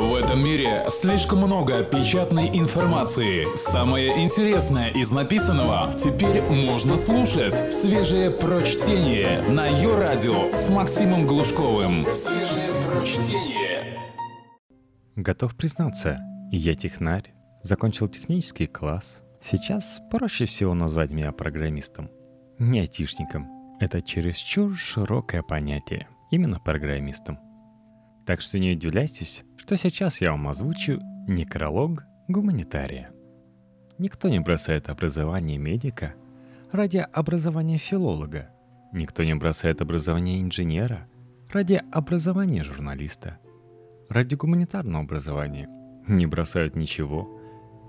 В этом мире слишком много печатной информации. Самое интересное из написанного теперь можно слушать. Свежее прочтение на ее радио с Максимом Глушковым. Свежее прочтение. Готов признаться, я технарь, закончил технический класс. Сейчас проще всего назвать меня программистом. Не айтишником. Это чересчур широкое понятие. Именно программистом. Так что не удивляйтесь, что сейчас я вам озвучу некролог гуманитария. Никто не бросает образование медика ради образования филолога. Никто не бросает образование инженера ради образования журналиста. Ради гуманитарного образования не бросают ничего,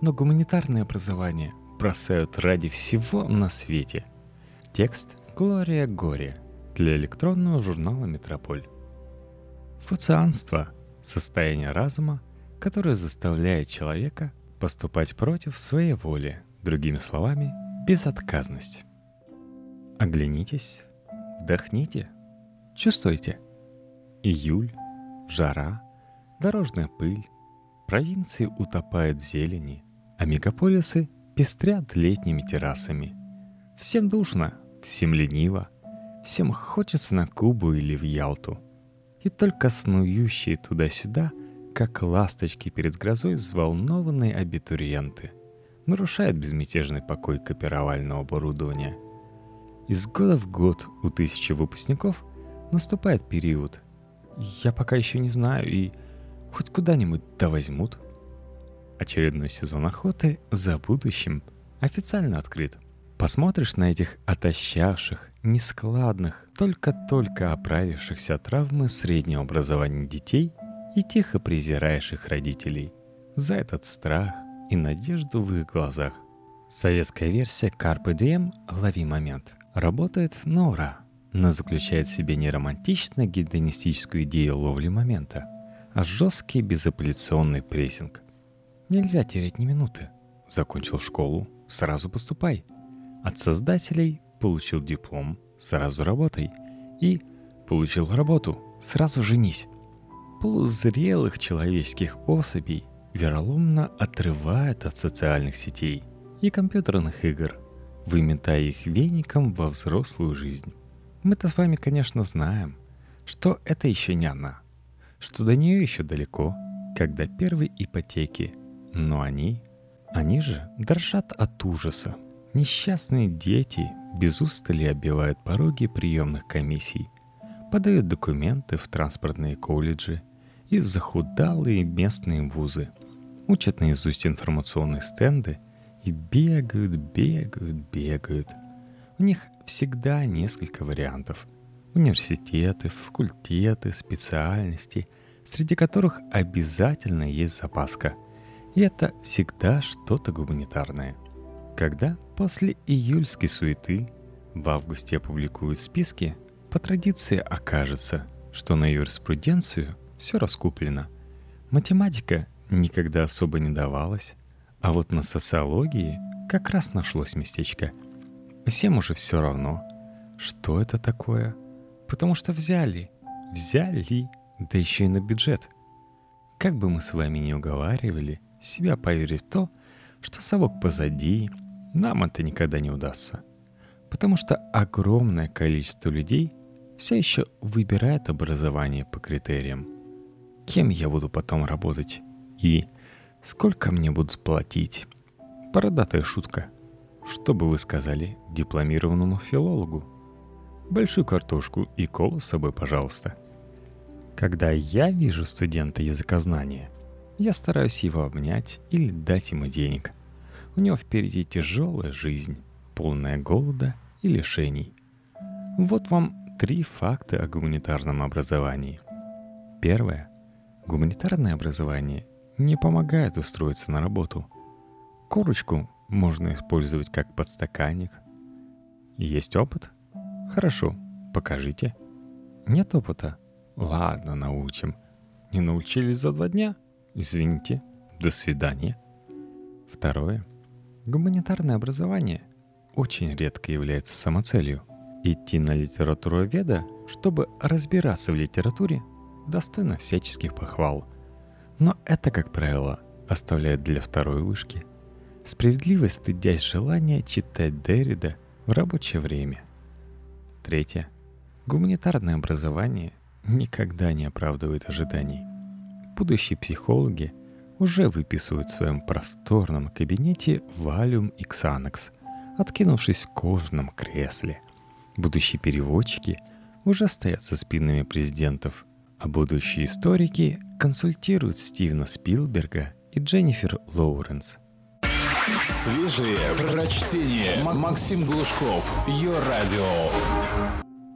но гуманитарное образование бросают ради всего на свете. Текст Глория Горе для электронного журнала «Метрополь». Фуцианство — состояние разума, которое заставляет человека поступать против своей воли, другими словами, безотказность. Оглянитесь, вдохните, чувствуйте. Июль, жара, дорожная пыль, провинции утопают в зелени, а мегаполисы пестрят летними террасами. Всем душно, всем лениво, всем хочется на Кубу или в Ялту — и только снующие туда-сюда, как ласточки перед грозой, взволнованные абитуриенты, нарушают безмятежный покой копировального оборудования. Из года в год у тысячи выпускников наступает период. Я пока еще не знаю, и хоть куда-нибудь да возьмут. Очередной сезон охоты за будущим официально открыт. Посмотришь на этих отощавших, нескладных, только-только оправившихся от травмы среднего образования детей и тихо презираешь их родителей за этот страх и надежду в их глазах. Советская версия Carpe Diem «Лови момент» работает на ура, но заключает в себе не романтично гедонистическую идею ловли момента, а жесткий безапелляционный прессинг. Нельзя терять ни минуты. Закончил школу, сразу поступай. От создателей получил диплом, сразу работай. И получил работу, сразу женись. Полузрелых человеческих особей вероломно отрывают от социальных сетей и компьютерных игр, выметая их веником во взрослую жизнь. Мы-то с вами, конечно, знаем, что это еще не она, что до нее еще далеко, когда первые ипотеки, но они, они же дрожат от ужаса, Несчастные дети без устали оббивают пороги приемных комиссий, подают документы в транспортные колледжи и захудалые местные вузы, учат наизусть информационные стенды и бегают, бегают, бегают. У них всегда несколько вариантов. Университеты, факультеты, специальности, среди которых обязательно есть запаска. И это всегда что-то гуманитарное. Когда После июльской суеты в августе опубликуют списки, по традиции окажется, что на юриспруденцию все раскуплено. Математика никогда особо не давалась, а вот на социологии как раз нашлось местечко. Всем уже все равно, что это такое, потому что взяли, взяли, да еще и на бюджет. Как бы мы с вами не уговаривали себя поверить в то, что совок позади, нам это никогда не удастся. Потому что огромное количество людей все еще выбирает образование по критериям. Кем я буду потом работать? И сколько мне будут платить? Бородатая шутка. Что бы вы сказали дипломированному филологу? Большую картошку и колу с собой, пожалуйста. Когда я вижу студента языкознания, я стараюсь его обнять или дать ему денег – у него впереди тяжелая жизнь, полная голода и лишений. Вот вам три факта о гуманитарном образовании. Первое. Гуманитарное образование не помогает устроиться на работу. Корочку можно использовать как подстаканник. Есть опыт? Хорошо, покажите. Нет опыта? Ладно, научим. Не научились за два дня? Извините, до свидания. Второе. Гуманитарное образование очень редко является самоцелью. Идти на литературу веда, чтобы разбираться в литературе, достойно всяческих похвал. Но это, как правило, оставляет для второй вышки, справедливо стыдясь желания читать Деррида в рабочее время. Третье. Гуманитарное образование никогда не оправдывает ожиданий. Будущие психологи уже выписывают в своем просторном кабинете валюм и ксанакс, откинувшись в кожаном кресле. Будущие переводчики уже стоят со спинами президентов, а будущие историки консультируют Стивена Спилберга и Дженнифер Лоуренс. Свежие прочтение. Максим Глушков. Ее радио.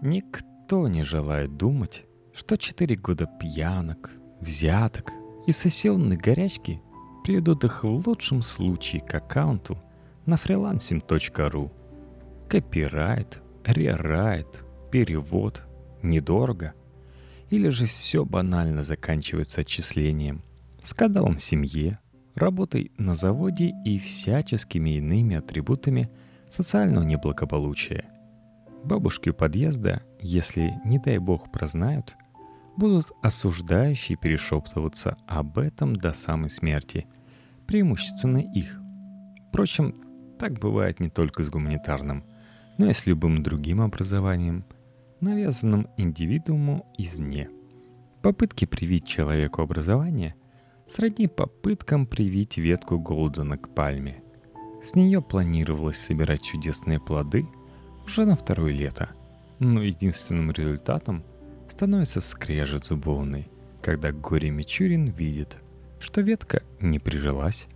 Никто не желает думать, что четыре года пьянок, взяток и сессионной горячки приведут их в лучшем случае к аккаунту на freelancing.ru. Копирайт, рерайт, перевод, недорого. Или же все банально заканчивается отчислением, скандалом в семье, работой на заводе и всяческими иными атрибутами социального неблагополучия. Бабушки у подъезда, если, не дай бог, прознают, будут осуждающие перешептываться об этом до самой смерти, преимущественно их. Впрочем, так бывает не только с гуманитарным, но и с любым другим образованием, навязанным индивидууму извне. Попытки привить человеку образование сродни попыткам привить ветку Голдена к пальме. С нее планировалось собирать чудесные плоды уже на второе лето, но единственным результатом становится скрежет зубовный, когда горе Мичурин видит, что ветка не прижилась.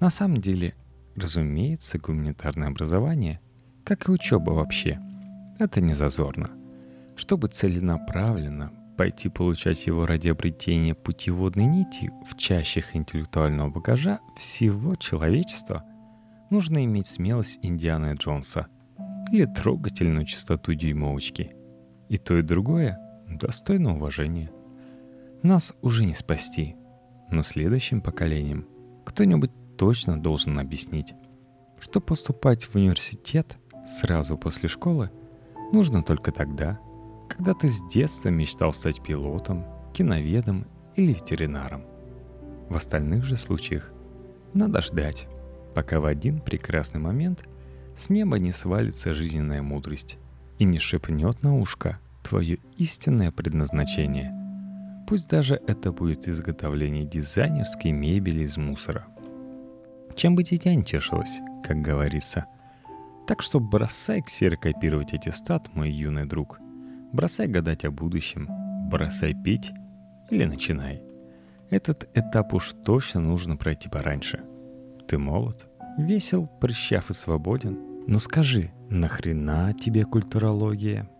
На самом деле Разумеется, гуманитарное образование, как и учеба вообще, это не зазорно. Чтобы целенаправленно пойти получать его ради обретения путеводной нити в чащах интеллектуального багажа всего человечества, нужно иметь смелость Индианы Джонса или трогательную чистоту дюймовочки. И то, и другое достойно уважения. Нас уже не спасти, но следующим поколениям кто-нибудь точно должен объяснить, что поступать в университет сразу после школы нужно только тогда, когда ты с детства мечтал стать пилотом, киноведом или ветеринаром. В остальных же случаях надо ждать, пока в один прекрасный момент с неба не свалится жизненная мудрость и не шепнет на ушко твое истинное предназначение. Пусть даже это будет изготовление дизайнерской мебели из мусора – чем бы дитя не тешилось, как говорится. Так что бросай ксерокопировать аттестат, мой юный друг. Бросай гадать о будущем. Бросай пить или начинай. Этот этап уж точно нужно пройти пораньше. Ты молод, весел, прыщав и свободен. Но скажи, нахрена тебе культурология?